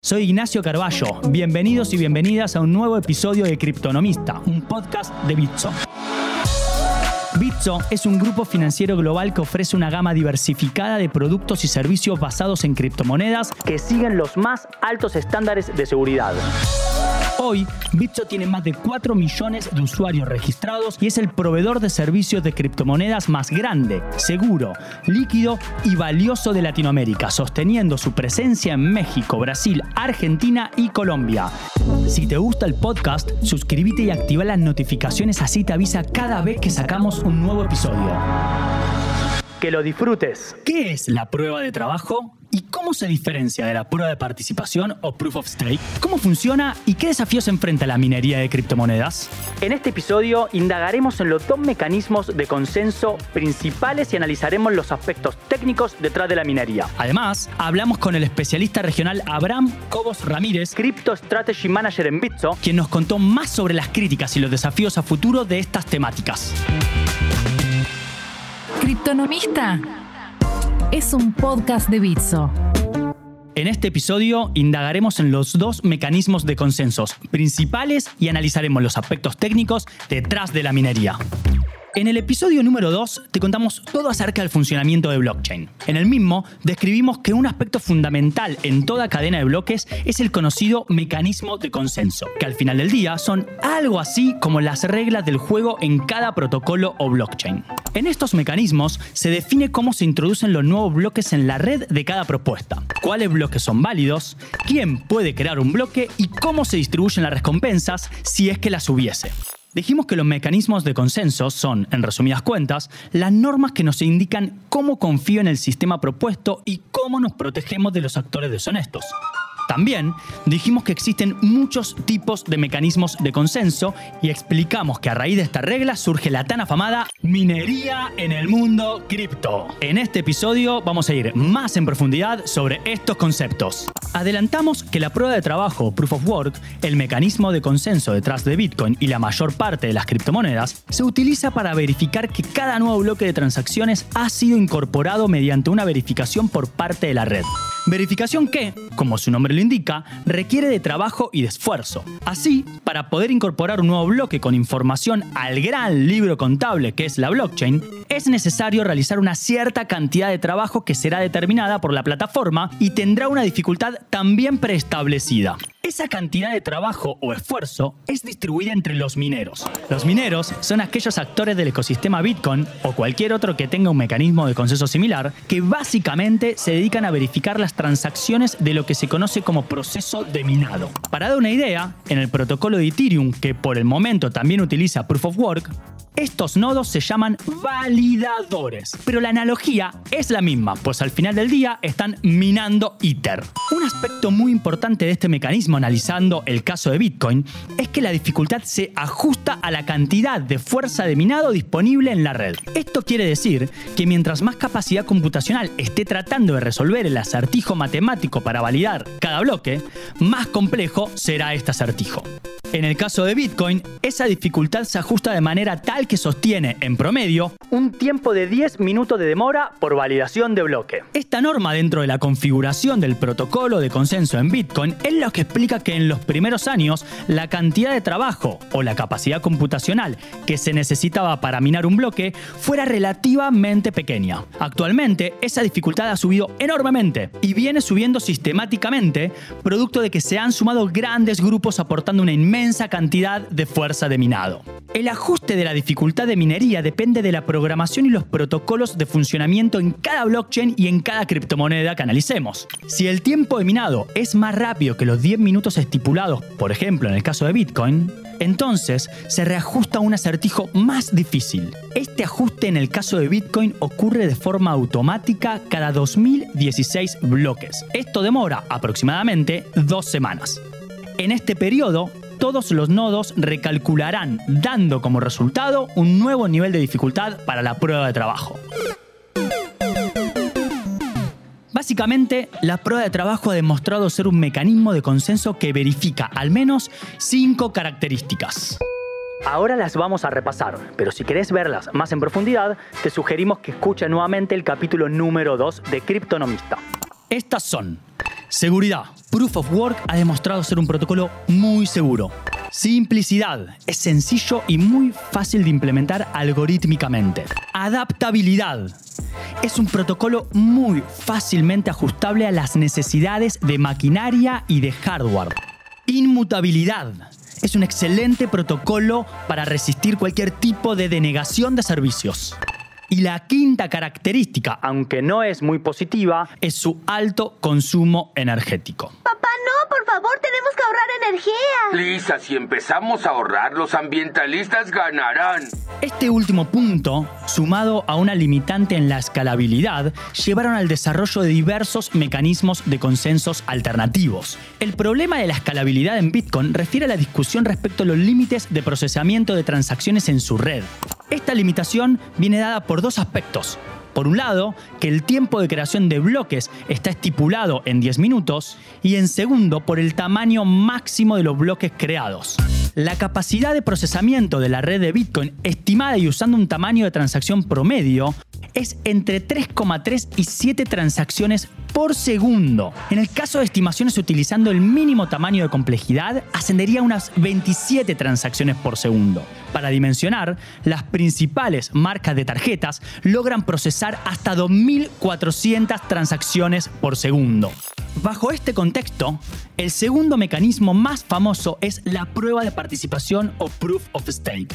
Soy Ignacio Carballo. Bienvenidos y bienvenidas a un nuevo episodio de Criptonomista, un podcast de Bitso. Bitso es un grupo financiero global que ofrece una gama diversificada de productos y servicios basados en criptomonedas que siguen los más altos estándares de seguridad. Hoy, Bitso tiene más de 4 millones de usuarios registrados y es el proveedor de servicios de criptomonedas más grande, seguro, líquido y valioso de Latinoamérica, sosteniendo su presencia en México, Brasil, Argentina y Colombia. Si te gusta el podcast, suscríbete y activa las notificaciones así te avisa cada vez que sacamos un nuevo episodio. Que lo disfrutes. ¿Qué es la prueba de trabajo? ¿Y cómo se diferencia de la prueba de participación o proof of stake? ¿Cómo funciona y qué desafíos enfrenta la minería de criptomonedas? En este episodio indagaremos en los dos mecanismos de consenso principales y analizaremos los aspectos técnicos detrás de la minería. Además, hablamos con el especialista regional Abraham Cobos Ramírez, Crypto Strategy Manager en Bitso, quien nos contó más sobre las críticas y los desafíos a futuro de estas temáticas. Criptonomista es un podcast de Bitso. En este episodio indagaremos en los dos mecanismos de consensos principales y analizaremos los aspectos técnicos detrás de la minería. En el episodio número 2 te contamos todo acerca del funcionamiento de blockchain. En el mismo describimos que un aspecto fundamental en toda cadena de bloques es el conocido mecanismo de consenso, que al final del día son algo así como las reglas del juego en cada protocolo o blockchain. En estos mecanismos se define cómo se introducen los nuevos bloques en la red de cada propuesta, cuáles bloques son válidos, quién puede crear un bloque y cómo se distribuyen las recompensas si es que las hubiese. Dijimos que los mecanismos de consenso son, en resumidas cuentas, las normas que nos indican cómo confío en el sistema propuesto y cómo nos protegemos de los actores deshonestos. También dijimos que existen muchos tipos de mecanismos de consenso y explicamos que a raíz de esta regla surge la tan afamada minería en el mundo cripto. En este episodio vamos a ir más en profundidad sobre estos conceptos. Adelantamos que la prueba de trabajo, Proof of Work, el mecanismo de consenso detrás de Bitcoin y la mayor parte de las criptomonedas, se utiliza para verificar que cada nuevo bloque de transacciones ha sido incorporado mediante una verificación por parte de la red. Verificación que, como su nombre lo indica, requiere de trabajo y de esfuerzo. Así, para poder incorporar un nuevo bloque con información al gran libro contable que es la blockchain, es necesario realizar una cierta cantidad de trabajo que será determinada por la plataforma y tendrá una dificultad también preestablecida. Esa cantidad de trabajo o esfuerzo es distribuida entre los mineros. Los mineros son aquellos actores del ecosistema Bitcoin o cualquier otro que tenga un mecanismo de consenso similar que básicamente se dedican a verificar las transacciones de lo que se conoce como proceso de minado. Para dar una idea, en el protocolo de Ethereum, que por el momento también utiliza Proof of Work, estos nodos se llaman validadores, pero la analogía es la misma, pues al final del día están minando Ether. Un aspecto muy importante de este mecanismo analizando el caso de Bitcoin es que la dificultad se ajusta a la cantidad de fuerza de minado disponible en la red. Esto quiere decir que mientras más capacidad computacional esté tratando de resolver el acertijo matemático para validar cada bloque, más complejo será este acertijo. En el caso de Bitcoin, esa dificultad se ajusta de manera tal que sostiene, en promedio, un tiempo de 10 minutos de demora por validación de bloque. Esta norma dentro de la configuración del protocolo de consenso en Bitcoin es lo que explica que en los primeros años la cantidad de trabajo o la capacidad computacional que se necesitaba para minar un bloque fuera relativamente pequeña. Actualmente, esa dificultad ha subido enormemente y viene subiendo sistemáticamente, producto de que se han sumado grandes grupos aportando una inmensa cantidad de fuerza de minado. El ajuste de la dificultad de minería depende de la programación y los protocolos de funcionamiento en cada blockchain y en cada criptomoneda que analicemos. Si el tiempo de minado es más rápido que los 10 minutos estipulados, por ejemplo en el caso de Bitcoin, entonces se reajusta un acertijo más difícil. Este ajuste en el caso de Bitcoin ocurre de forma automática cada 2016 bloques. Esto demora aproximadamente dos semanas. En este periodo, todos los nodos recalcularán, dando como resultado un nuevo nivel de dificultad para la prueba de trabajo. Básicamente, la prueba de trabajo ha demostrado ser un mecanismo de consenso que verifica al menos cinco características. Ahora las vamos a repasar, pero si querés verlas más en profundidad, te sugerimos que escuches nuevamente el capítulo número 2 de Criptonomista. Estas son Seguridad. Proof of Work ha demostrado ser un protocolo muy seguro. Simplicidad. Es sencillo y muy fácil de implementar algorítmicamente. Adaptabilidad. Es un protocolo muy fácilmente ajustable a las necesidades de maquinaria y de hardware. Inmutabilidad. Es un excelente protocolo para resistir cualquier tipo de denegación de servicios. Y la quinta característica, aunque no es muy positiva, es su alto consumo energético. Por favor, tenemos que ahorrar energía. Lisa, si empezamos a ahorrar, los ambientalistas ganarán. Este último punto, sumado a una limitante en la escalabilidad, llevaron al desarrollo de diversos mecanismos de consensos alternativos. El problema de la escalabilidad en Bitcoin refiere a la discusión respecto a los límites de procesamiento de transacciones en su red. Esta limitación viene dada por dos aspectos. Por un lado, que el tiempo de creación de bloques está estipulado en 10 minutos y en segundo, por el tamaño máximo de los bloques creados. La capacidad de procesamiento de la red de Bitcoin, estimada y usando un tamaño de transacción promedio, es entre 3,3 y 7 transacciones por segundo. En el caso de estimaciones utilizando el mínimo tamaño de complejidad, ascendería a unas 27 transacciones por segundo. Para dimensionar, las principales marcas de tarjetas logran procesar hasta 2.400 transacciones por segundo. Bajo este contexto, el segundo mecanismo más famoso es la prueba de participación o Proof of Stake.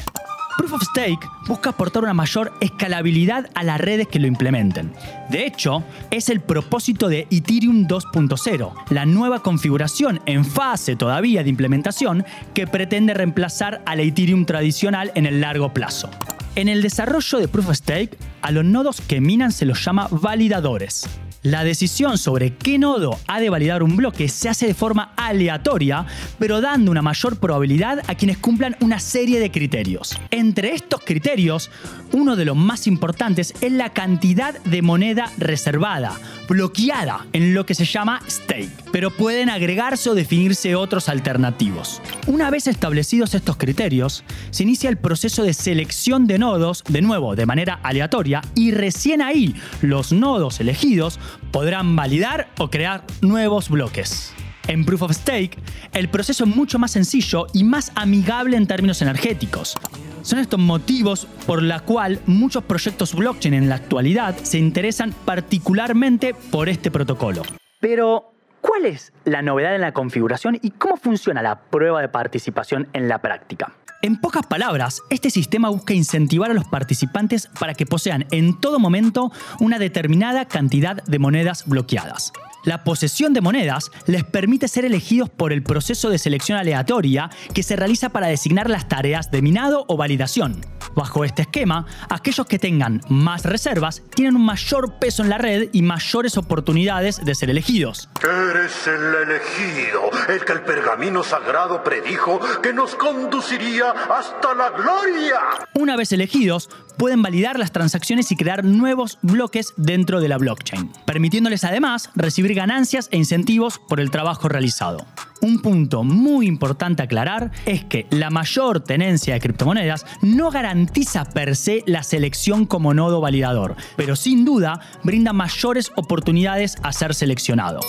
Proof of Stake busca aportar una mayor escalabilidad a las redes que lo implementen. De hecho, es el propósito de Ethereum 2.0, la nueva configuración en fase todavía de implementación que pretende reemplazar a la Ethereum tradicional en el largo plazo. En el desarrollo de Proof of Stake, a los nodos que minan se los llama validadores. La decisión sobre qué nodo ha de validar un bloque se hace de forma aleatoria, pero dando una mayor probabilidad a quienes cumplan una serie de criterios. Entre estos criterios, uno de los más importantes es la cantidad de moneda reservada, bloqueada en lo que se llama stake, pero pueden agregarse o definirse otros alternativos. Una vez establecidos estos criterios, se inicia el proceso de selección de nodos, de nuevo de manera aleatoria, y recién ahí los nodos elegidos podrán validar o crear nuevos bloques. En Proof of Stake, el proceso es mucho más sencillo y más amigable en términos energéticos. Son estos motivos por los cuales muchos proyectos blockchain en la actualidad se interesan particularmente por este protocolo. Pero, ¿cuál es la novedad en la configuración y cómo funciona la prueba de participación en la práctica? En pocas palabras, este sistema busca incentivar a los participantes para que posean en todo momento una determinada cantidad de monedas bloqueadas. La posesión de monedas les permite ser elegidos por el proceso de selección aleatoria que se realiza para designar las tareas de minado o validación. Bajo este esquema, aquellos que tengan más reservas tienen un mayor peso en la red y mayores oportunidades de ser elegidos. Eres el elegido, el que el pergamino sagrado predijo que nos conduciría hasta la gloria. Una vez elegidos, pueden validar las transacciones y crear nuevos bloques dentro de la blockchain, permitiéndoles además recibir ganancias e incentivos por el trabajo realizado. Un punto muy importante aclarar es que la mayor tenencia de criptomonedas no garantiza per se la selección como nodo validador, pero sin duda brinda mayores oportunidades a ser seleccionado.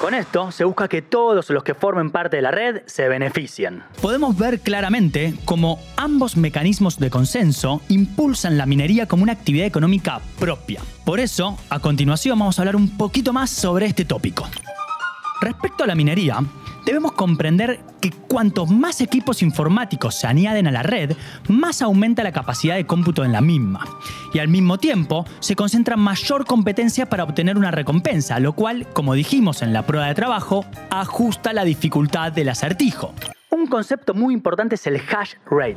Con esto se busca que todos los que formen parte de la red se beneficien. Podemos ver claramente cómo ambos mecanismos de consenso impulsan la minería como una actividad económica propia. Por eso, a continuación vamos a hablar un poquito más sobre este tópico. Respecto a la minería, debemos comprender que cuantos más equipos informáticos se añaden a la red, más aumenta la capacidad de cómputo en la misma. Y al mismo tiempo, se concentra mayor competencia para obtener una recompensa, lo cual, como dijimos en la prueba de trabajo, ajusta la dificultad del acertijo. Un concepto muy importante es el hash rate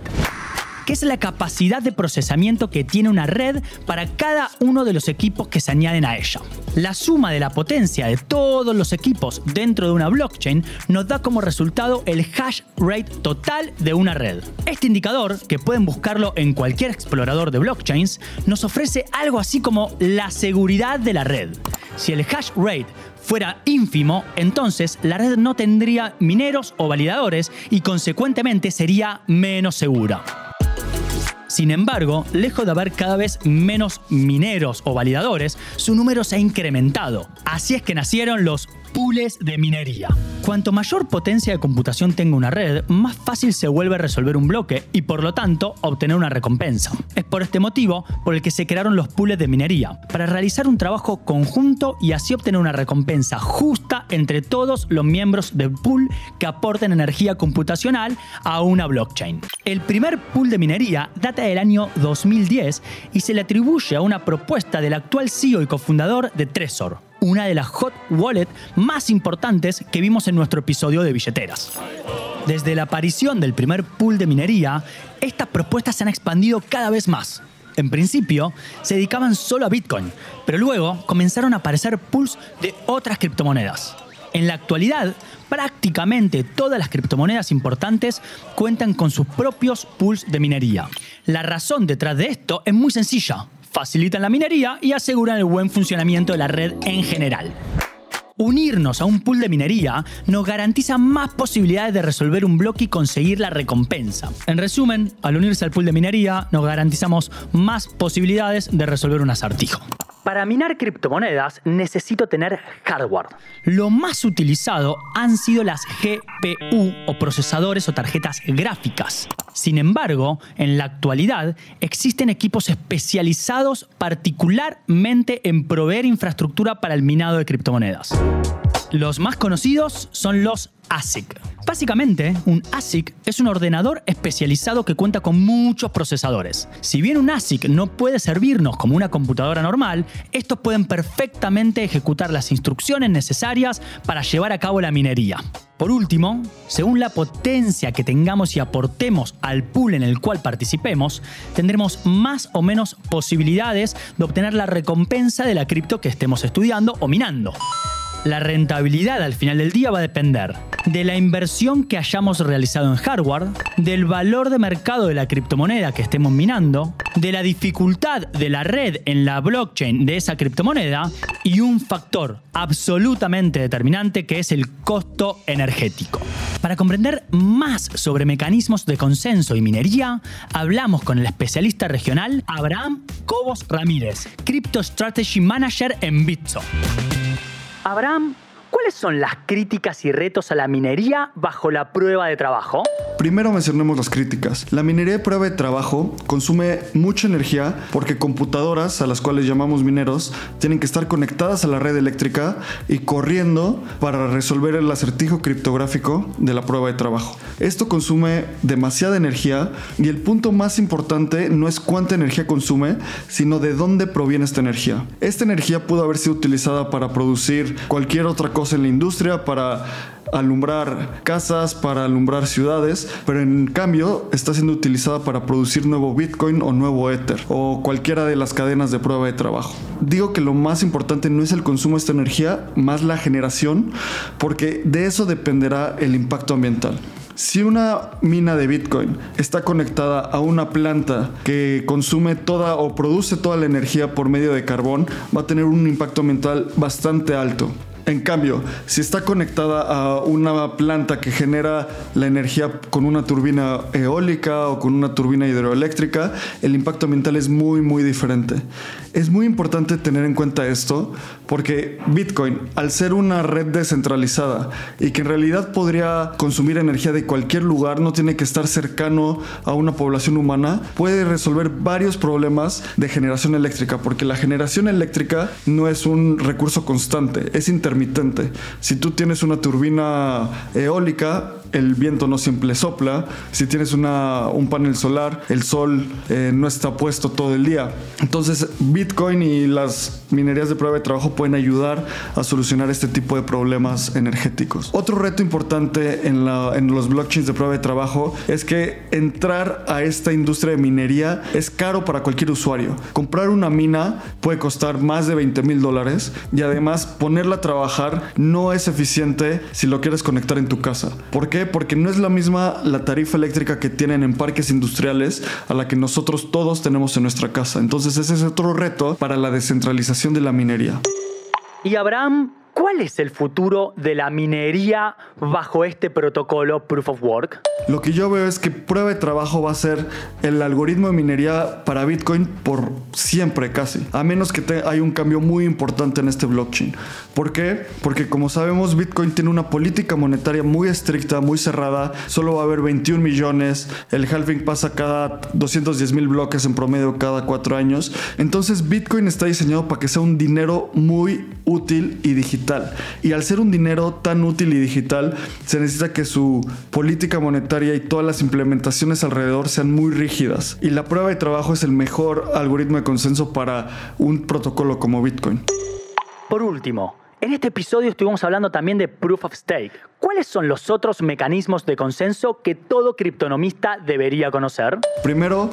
que es la capacidad de procesamiento que tiene una red para cada uno de los equipos que se añaden a ella. La suma de la potencia de todos los equipos dentro de una blockchain nos da como resultado el hash rate total de una red. Este indicador, que pueden buscarlo en cualquier explorador de blockchains, nos ofrece algo así como la seguridad de la red. Si el hash rate fuera ínfimo, entonces la red no tendría mineros o validadores y consecuentemente sería menos segura. Sin embargo, lejos de haber cada vez menos mineros o validadores, su número se ha incrementado. Así es que nacieron los pools de minería. Cuanto mayor potencia de computación tenga una red, más fácil se vuelve resolver un bloque y por lo tanto obtener una recompensa. Es por este motivo por el que se crearon los pools de minería, para realizar un trabajo conjunto y así obtener una recompensa justa entre todos los miembros del pool que aporten energía computacional a una blockchain. El primer pool de minería data del año 2010 y se le atribuye a una propuesta del actual CEO y cofundador de Trezor, una de las hot wallet más importantes que vimos en nuestro episodio de billeteras. Desde la aparición del primer pool de minería, estas propuestas se han expandido cada vez más. En principio, se dedicaban solo a Bitcoin, pero luego comenzaron a aparecer pools de otras criptomonedas. En la actualidad, prácticamente todas las criptomonedas importantes cuentan con sus propios pools de minería. La razón detrás de esto es muy sencilla facilitan la minería y aseguran el buen funcionamiento de la red en general. Unirnos a un pool de minería nos garantiza más posibilidades de resolver un bloque y conseguir la recompensa. En resumen, al unirse al pool de minería nos garantizamos más posibilidades de resolver un acertijo. Para minar criptomonedas necesito tener hardware. Lo más utilizado han sido las GPU o procesadores o tarjetas gráficas. Sin embargo, en la actualidad existen equipos especializados particularmente en proveer infraestructura para el minado de criptomonedas. Los más conocidos son los ASIC. Básicamente, un ASIC es un ordenador especializado que cuenta con muchos procesadores. Si bien un ASIC no puede servirnos como una computadora normal, estos pueden perfectamente ejecutar las instrucciones necesarias para llevar a cabo la minería. Por último, según la potencia que tengamos y aportemos al pool en el cual participemos, tendremos más o menos posibilidades de obtener la recompensa de la cripto que estemos estudiando o minando. La rentabilidad al final del día va a depender de la inversión que hayamos realizado en hardware, del valor de mercado de la criptomoneda que estemos minando, de la dificultad de la red en la blockchain de esa criptomoneda y un factor absolutamente determinante que es el costo energético. Para comprender más sobre mecanismos de consenso y minería, hablamos con el especialista regional Abraham Cobos Ramírez, Crypto Strategy Manager en Bitso. Abraham, ¿cuáles son las críticas y retos a la minería bajo la prueba de trabajo? Primero mencionemos las críticas. La minería de prueba de trabajo consume mucha energía porque computadoras, a las cuales llamamos mineros, tienen que estar conectadas a la red eléctrica y corriendo para resolver el acertijo criptográfico de la prueba de trabajo. Esto consume demasiada energía y el punto más importante no es cuánta energía consume, sino de dónde proviene esta energía. Esta energía pudo haber sido utilizada para producir cualquier otra cosa en la industria, para alumbrar casas, para alumbrar ciudades, pero en cambio está siendo utilizada para producir nuevo Bitcoin o nuevo Ether o cualquiera de las cadenas de prueba de trabajo. Digo que lo más importante no es el consumo de esta energía, más la generación, porque de eso dependerá el impacto ambiental. Si una mina de Bitcoin está conectada a una planta que consume toda o produce toda la energía por medio de carbón, va a tener un impacto ambiental bastante alto. En cambio, si está conectada a una planta que genera la energía con una turbina eólica o con una turbina hidroeléctrica, el impacto ambiental es muy, muy diferente. Es muy importante tener en cuenta esto porque Bitcoin, al ser una red descentralizada y que en realidad podría consumir energía de cualquier lugar, no tiene que estar cercano a una población humana, puede resolver varios problemas de generación eléctrica porque la generación eléctrica no es un recurso constante, es intermitente. Si tú tienes una turbina eólica, el viento no siempre sopla. Si tienes un panel solar, el sol eh, no está puesto todo el día. Entonces, Bitcoin y las minerías de prueba de trabajo pueden ayudar a solucionar este tipo de problemas energéticos. Otro reto importante en, en los blockchains de prueba de trabajo es que entrar a esta industria de minería es caro para cualquier usuario. Comprar una mina puede costar más de 20 mil dólares y además ponerla a trabajar no es eficiente si lo quieres conectar en tu casa. ¿Por qué? Porque no es la misma la tarifa eléctrica que tienen en parques industriales a la que nosotros todos tenemos en nuestra casa. Entonces ese es otro reto para la descentralización de la minería. Y Abraham, ¿Cuál es el futuro de la minería bajo este protocolo Proof of Work? Lo que yo veo es que prueba de trabajo va a ser el algoritmo de minería para Bitcoin por siempre casi, a menos que te, hay un cambio muy importante en este blockchain. ¿Por qué? Porque como sabemos Bitcoin tiene una política monetaria muy estricta, muy cerrada, solo va a haber 21 millones, el halving pasa cada 210 mil bloques en promedio cada cuatro años, entonces Bitcoin está diseñado para que sea un dinero muy útil y digital. Y al ser un dinero tan útil y digital, se necesita que su política monetaria y todas las implementaciones alrededor sean muy rígidas. Y la prueba de trabajo es el mejor algoritmo de consenso para un protocolo como Bitcoin. Por último, en este episodio estuvimos hablando también de Proof of Stake. ¿Cuáles son los otros mecanismos de consenso que todo criptonomista debería conocer? Primero,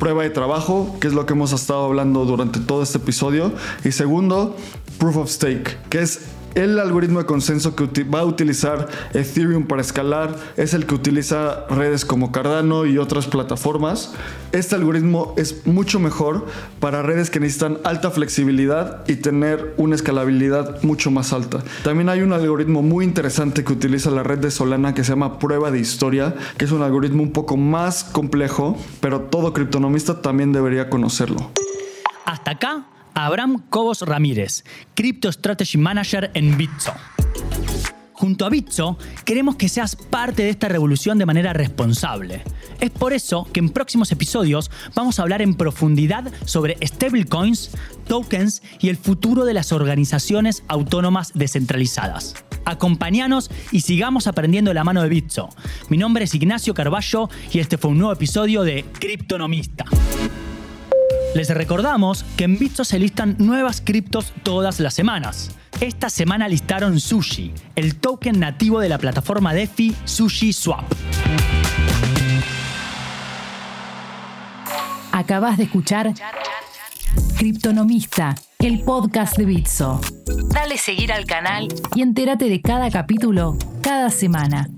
prueba de trabajo, que es lo que hemos estado hablando durante todo este episodio. Y segundo, Proof of Stake, que es el algoritmo de consenso que va a utilizar Ethereum para escalar es el que utiliza redes como Cardano y otras plataformas. Este algoritmo es mucho mejor para redes que necesitan alta flexibilidad y tener una escalabilidad mucho más alta. También hay un algoritmo muy interesante que utiliza la red de Solana que se llama prueba de historia, que es un algoritmo un poco más complejo, pero todo criptonomista también debería conocerlo. Hasta acá Abraham Cobos Ramírez, Crypto Strategy Manager en Bitso. Junto a Bitso, queremos que seas parte de esta revolución de manera responsable. Es por eso que en próximos episodios vamos a hablar en profundidad sobre stablecoins, tokens y el futuro de las organizaciones autónomas descentralizadas. Acompáñanos y sigamos aprendiendo la mano de Bitso. Mi nombre es Ignacio Carballo y este fue un nuevo episodio de Criptonomista. Les recordamos que en Bitso se listan nuevas criptos todas las semanas. Esta semana listaron Sushi, el token nativo de la plataforma DeFi Sushi Swap. Acabas de escuchar Criptonomista, el podcast de Bitso. Dale seguir al canal y entérate de cada capítulo cada semana.